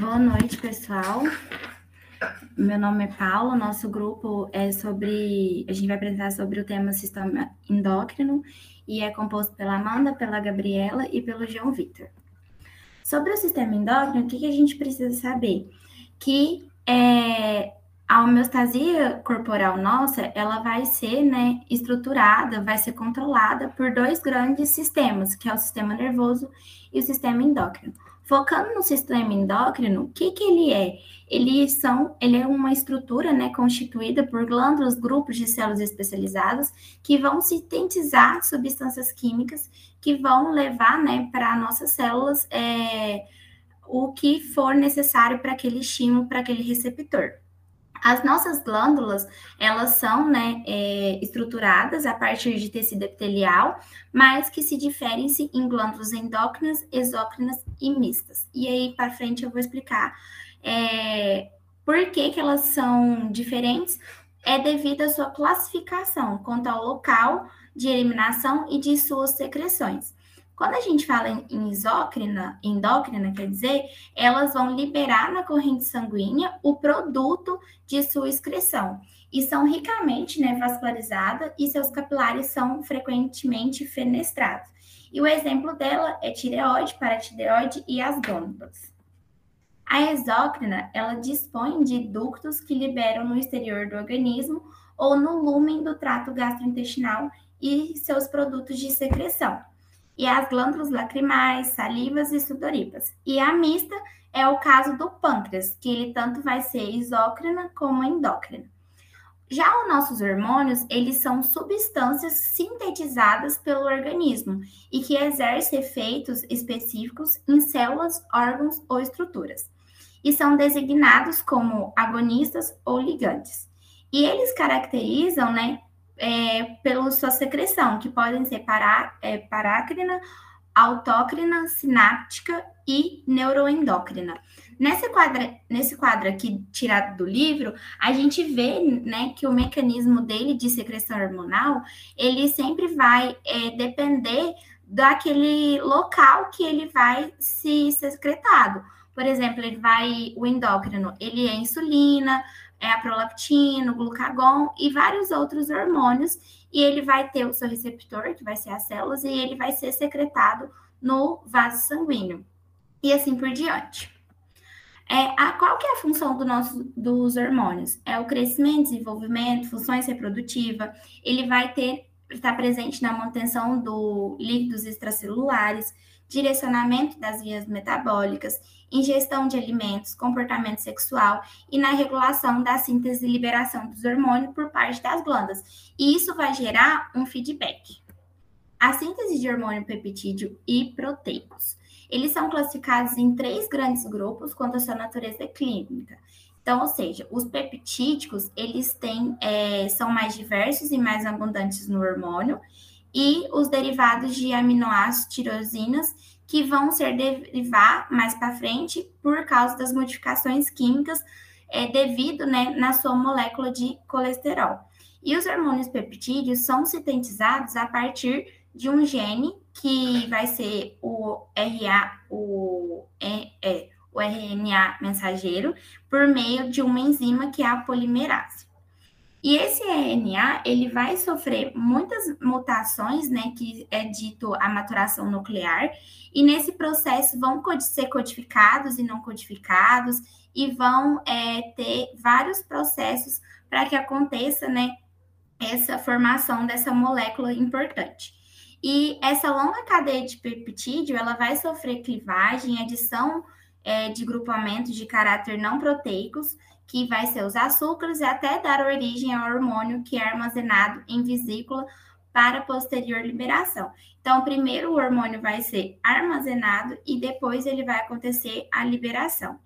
Boa noite, pessoal. Meu nome é Paula, nosso grupo é sobre. A gente vai apresentar sobre o tema sistema endócrino e é composto pela Amanda, pela Gabriela e pelo João Vitor. Sobre o sistema endócrino, o que, que a gente precisa saber? Que é, a homeostasia corporal nossa, ela vai ser né, estruturada, vai ser controlada por dois grandes sistemas, que é o sistema nervoso e o sistema endócrino. Focando no sistema endócrino, o que, que ele é? Ele, são, ele é uma estrutura né, constituída por glândulas, grupos de células especializadas que vão sintetizar substâncias químicas que vão levar né, para nossas células é, o que for necessário para aquele estímulo, para aquele receptor. As nossas glândulas, elas são né, é, estruturadas a partir de tecido epitelial, mas que se diferem-se em glândulas endócrinas, exócrinas e mistas. E aí, para frente, eu vou explicar é, por que, que elas são diferentes. É devido à sua classificação quanto ao local de eliminação e de suas secreções. Quando a gente fala em isócrina, endócrina, quer dizer, elas vão liberar na corrente sanguínea o produto de sua excreção e são ricamente né, vascularizadas e seus capilares são frequentemente fenestrados. E o exemplo dela é tireoide, paratireoide e as gônadas. A exócrina, ela dispõe de ductos que liberam no exterior do organismo ou no lúmen do trato gastrointestinal e seus produtos de secreção e as glândulas lacrimais, salivas e sudoríparas. E a mista é o caso do pâncreas, que ele tanto vai ser isócrina como endócrina. Já os nossos hormônios, eles são substâncias sintetizadas pelo organismo e que exercem efeitos específicos em células, órgãos ou estruturas. E são designados como agonistas ou ligantes. E eles caracterizam, né, é, pela sua secreção, que podem ser pará, é, parácrina, autócrina, sináptica e neuroendócrina. Nesse quadro, nesse quadro aqui tirado do livro, a gente vê né, que o mecanismo dele de secreção hormonal, ele sempre vai é, depender daquele local que ele vai se secretado. Por exemplo, ele vai, o endócrino, ele é insulina, é a prolactina, o glucagon e vários outros hormônios, e ele vai ter o seu receptor, que vai ser as células, e ele vai ser secretado no vaso sanguíneo. E assim por diante. É, a, qual que é a função do nosso, dos hormônios? É o crescimento, desenvolvimento, funções reprodutivas. Ele vai ter estar presente na manutenção do líquidos extracelulares, direcionamento das vias metabólicas, ingestão de alimentos, comportamento sexual e na regulação da síntese e liberação dos hormônios por parte das glândulas. E isso vai gerar um feedback. A síntese de hormônio peptídeo e proteicos. Eles são classificados em três grandes grupos quanto à sua natureza clínica. Então, ou seja, os peptídicos, eles têm, é, são mais diversos e mais abundantes no hormônio, e os derivados de aminoácidos tirosinas, que vão ser derivar mais para frente por causa das modificações químicas é, devido né, na sua molécula de colesterol. E os hormônios peptídeos são sintetizados a partir de um gene que vai ser o RA, o, é, o RNA mensageiro, por meio de uma enzima que é a polimerase. E esse RNA, ele vai sofrer muitas mutações, né, que é dito a maturação nuclear, e nesse processo vão ser codificados e não codificados, e vão é, ter vários processos para que aconteça, né, essa formação dessa molécula importante. E essa longa cadeia de peptídeo, ela vai sofrer clivagem, adição é, de grupamentos de caráter não proteicos, que vai ser os açúcares e até dar origem ao hormônio que é armazenado em vesícula para posterior liberação. Então, primeiro o hormônio vai ser armazenado e depois ele vai acontecer a liberação.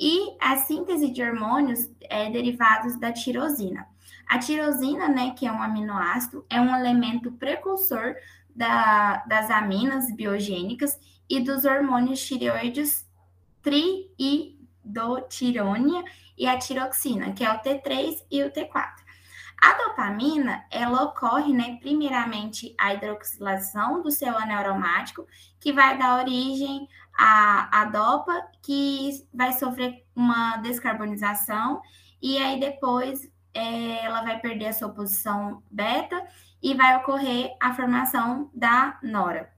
E a síntese de hormônios é derivados da tirosina. A tirosina, né, que é um aminoácido, é um elemento precursor da, das aminas biogênicas e dos hormônios tireoides tri e e a tiroxina, que é o T3 e o T4. A dopamina, ela ocorre, né, primeiramente a hidroxilação do seu anel aromático, que vai dar origem à, à dopa, que vai sofrer uma descarbonização, e aí depois é, ela vai perder a sua posição beta e vai ocorrer a formação da nora.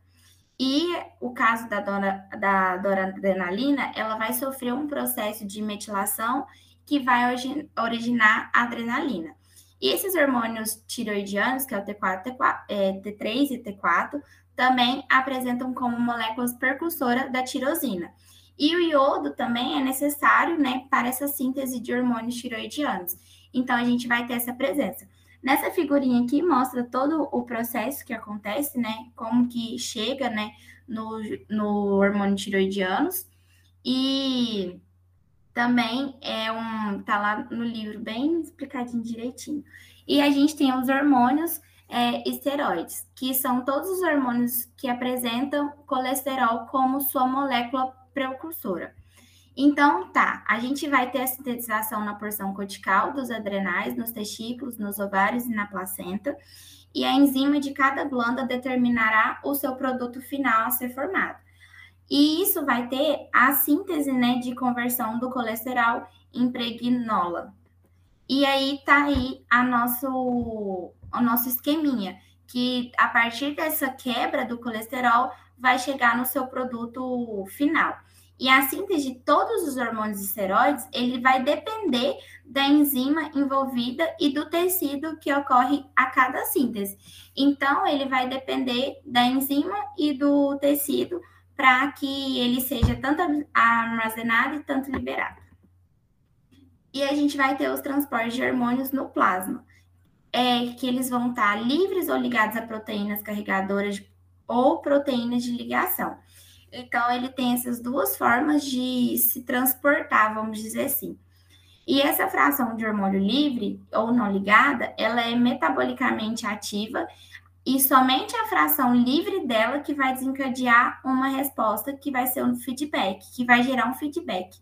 E o caso da, dona, da doradrenalina, ela vai sofrer um processo de metilação que vai originar adrenalina. E esses hormônios tiroidianos, que é o T4, T4 é, T3 e T4, também apresentam como moléculas percussoras da tirosina. E o iodo também é necessário, né, para essa síntese de hormônios tiroidianos. Então, a gente vai ter essa presença. Nessa figurinha aqui mostra todo o processo que acontece, né? Como que chega, né, no, no hormônio tiroidianos. E também é um. tá lá no livro bem explicadinho direitinho. E a gente tem os hormônios é, esteroides, que são todos os hormônios que apresentam colesterol como sua molécula precursora. Então, tá, a gente vai ter a sintetização na porção cortical dos adrenais, nos testículos, nos ovários e na placenta, e a enzima de cada glândula determinará o seu produto final a ser formado. E isso vai ter a síntese, né, de conversão do colesterol em pregnol. E aí tá aí a nosso, o nosso esqueminha, que a partir dessa quebra do colesterol vai chegar no seu produto final. E a síntese de todos os hormônios esteroides, ele vai depender da enzima envolvida e do tecido que ocorre a cada síntese. Então, ele vai depender da enzima e do tecido para que ele seja tanto armazenado e tanto liberado. E a gente vai ter os transportes de hormônios no plasma, é que eles vão estar livres ou ligados a proteínas carregadoras ou proteínas de ligação. Então, ele tem essas duas formas de se transportar, vamos dizer assim. E essa fração de hormônio livre ou não ligada, ela é metabolicamente ativa e somente a fração livre dela que vai desencadear uma resposta que vai ser um feedback, que vai gerar um feedback.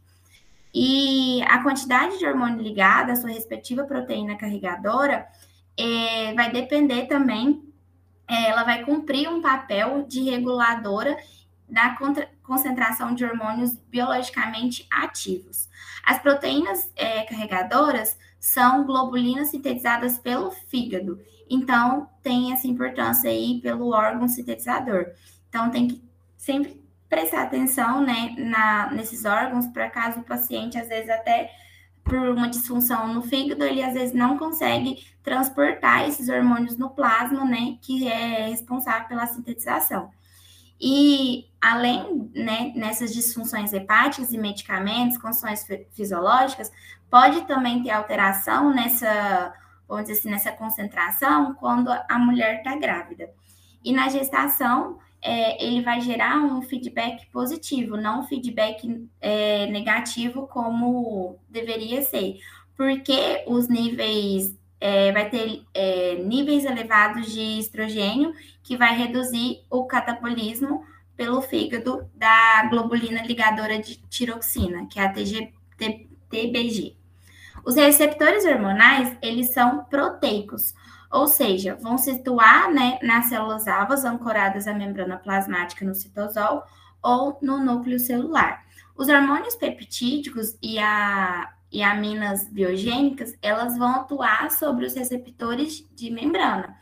E a quantidade de hormônio ligado, a sua respectiva proteína carregadora, é, vai depender também, é, ela vai cumprir um papel de reguladora da concentração de hormônios biologicamente ativos. As proteínas é, carregadoras são globulinas sintetizadas pelo fígado, então tem essa importância aí pelo órgão sintetizador. Então tem que sempre prestar atenção né, na, nesses órgãos, para caso o paciente, às vezes, até por uma disfunção no fígado, ele às vezes não consegue transportar esses hormônios no plasma, né, que é responsável pela sintetização. E além, né, nessas disfunções hepáticas e medicamentos, condições fisiológicas, pode também ter alteração nessa, vamos dizer assim, nessa concentração quando a mulher está grávida. E na gestação, é, ele vai gerar um feedback positivo, não um feedback é, negativo como deveria ser, porque os níveis é, vai ter é, níveis elevados de estrogênio que vai reduzir o catabolismo pelo fígado da globulina ligadora de tiroxina, que é a TG, TBG. Os receptores hormonais, eles são proteicos, ou seja, vão situar né, nas células alvas ancoradas à membrana plasmática no citosol ou no núcleo celular. Os hormônios peptídicos e, a, e aminas biogênicas, elas vão atuar sobre os receptores de membrana,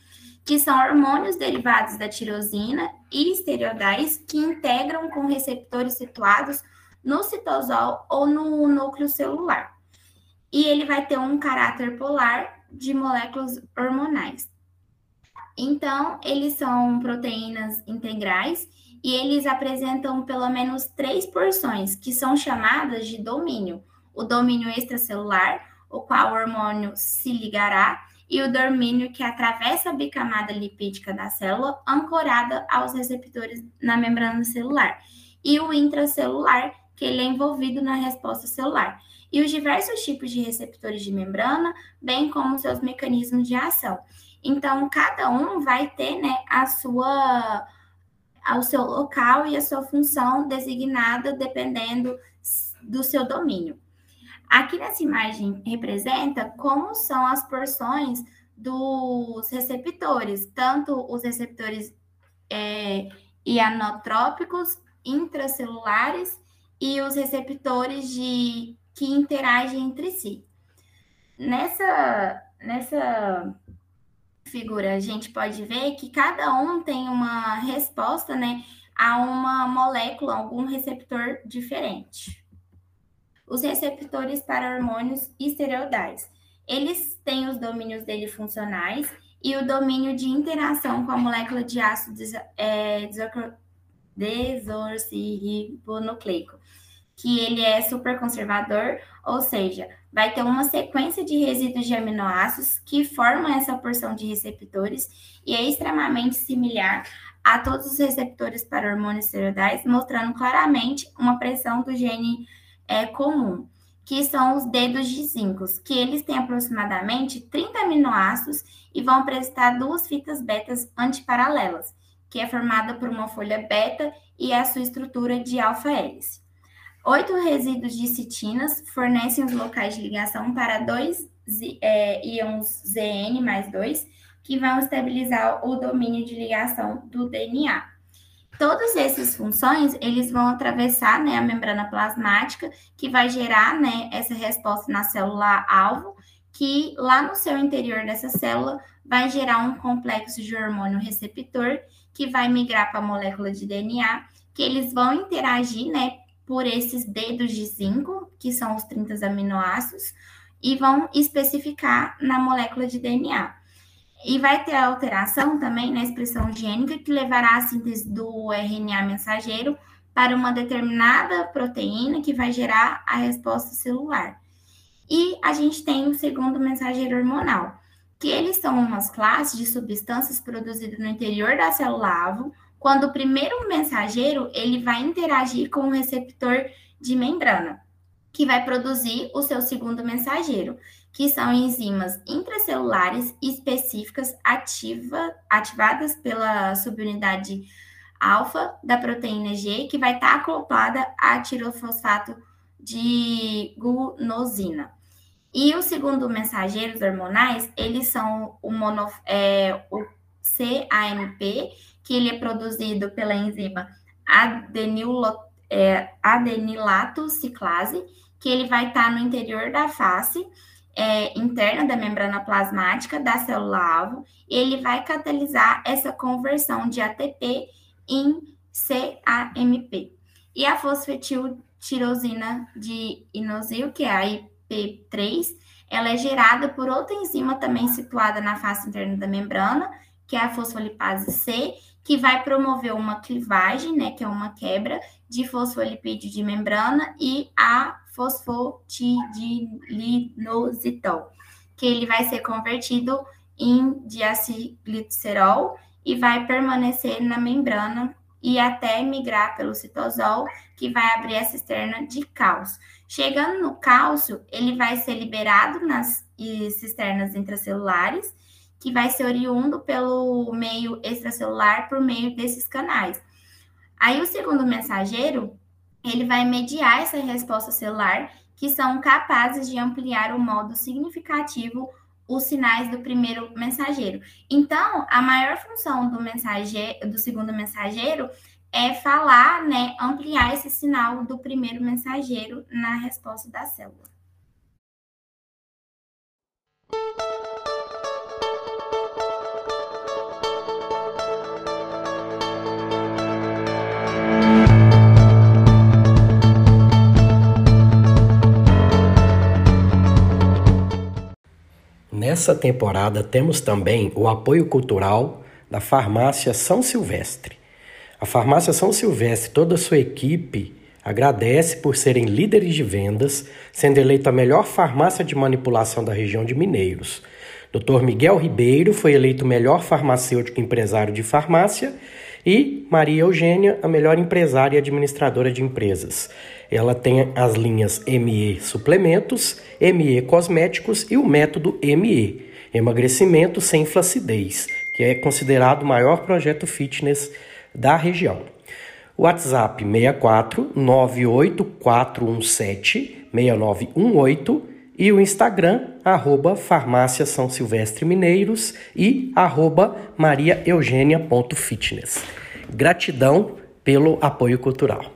que são hormônios derivados da tirosina e esteroidais que integram com receptores situados no citosol ou no núcleo celular. E ele vai ter um caráter polar de moléculas hormonais. Então, eles são proteínas integrais e eles apresentam pelo menos três porções, que são chamadas de domínio: o domínio extracelular, o qual o hormônio se ligará, e o domínio que atravessa a bicamada lipídica da célula, ancorada aos receptores na membrana celular, e o intracelular, que ele é envolvido na resposta celular e os diversos tipos de receptores de membrana, bem como seus mecanismos de ação. Então, cada um vai ter né, a sua, o seu local e a sua função designada dependendo do seu domínio. Aqui nessa imagem representa como são as porções dos receptores, tanto os receptores é, ianotrópicos intracelulares e os receptores de que interagem entre si. Nessa, nessa figura, a gente pode ver que cada um tem uma resposta né, a uma molécula, algum receptor diferente. Os receptores para hormônios esteroidais. Eles têm os domínios dele funcionais e o domínio de interação com a molécula de ácido é, desoxirribonucleico que ele é super conservador, ou seja, vai ter uma sequência de resíduos de aminoácidos que formam essa porção de receptores e é extremamente similar a todos os receptores para hormônios esteroidais, mostrando claramente uma pressão do gene é, comum, que são os dedos de zinco, que eles têm aproximadamente 30 aminoácidos e vão apresentar duas fitas betas antiparalelas, que é formada por uma folha beta e a sua estrutura de alfa-hélice. Oito resíduos de citinas fornecem os locais de ligação para dois é, íons ZN mais 2, que vão estabilizar o domínio de ligação do DNA. Todas essas funções, eles vão atravessar né, a membrana plasmática, que vai gerar né, essa resposta na célula alvo, que lá no seu interior dessa célula vai gerar um complexo de hormônio receptor, que vai migrar para a molécula de DNA, que eles vão interagir né, por esses dedos de zinco, que são os 30 aminoácidos, e vão especificar na molécula de DNA. E vai ter alteração também na expressão gênica que levará à síntese do RNA mensageiro para uma determinada proteína que vai gerar a resposta celular. E a gente tem o segundo mensageiro hormonal, que eles são umas classes de substâncias produzidas no interior da célula-alvo, quando o primeiro mensageiro ele vai interagir com o receptor de membrana, que vai produzir o seu segundo mensageiro, que são enzimas intracelulares específicas ativa, ativadas pela subunidade alfa da proteína G, que vai estar acoplada a tirofosfato de guanosina. E os segundo mensageiros hormonais, eles são o, mono, é, o CAMP, que ele é produzido pela enzima é, adenilato ciclase, que ele vai estar no interior da face é, interna da membrana plasmática da célula-alvo, ele vai catalisar essa conversão de ATP em CAMP. e a fosfetiltirosina de inosil, que é a IP3, ela é gerada por outra enzima também situada na face interna da membrana, que é a fosfolipase C, que vai promover uma clivagem, né, que é uma quebra de fosfolipídio de membrana e a fosfotidilinositol, que ele vai ser convertido em diacilglicerol e vai permanecer na membrana e até migrar pelo citosol, que vai abrir a cisterna de cálcio. Chegando no cálcio, ele vai ser liberado nas cisternas intracelulares, que vai ser oriundo pelo meio extracelular por meio desses canais. Aí o segundo mensageiro, ele vai mediar essa resposta celular, que são capazes de ampliar o modo significativo os sinais do primeiro mensageiro. Então, a maior função do mensageiro, do segundo mensageiro é falar, né, ampliar esse sinal do primeiro mensageiro na resposta da célula. Nessa temporada temos também o apoio cultural da Farmácia São Silvestre. A Farmácia São Silvestre, toda a sua equipe, agradece por serem líderes de vendas, sendo eleita a melhor farmácia de manipulação da região de Mineiros. Dr. Miguel Ribeiro foi eleito melhor farmacêutico empresário de farmácia e Maria Eugênia, a melhor empresária e administradora de empresas. Ela tem as linhas ME Suplementos, ME Cosméticos e o método ME, Emagrecimento sem Flacidez, que é considerado o maior projeto fitness da região. WhatsApp 64 98417 6918 e o Instagram, arroba Farmácia São Silvestre Mineiros e arroba mariaeugênia.fitness. Gratidão pelo apoio cultural.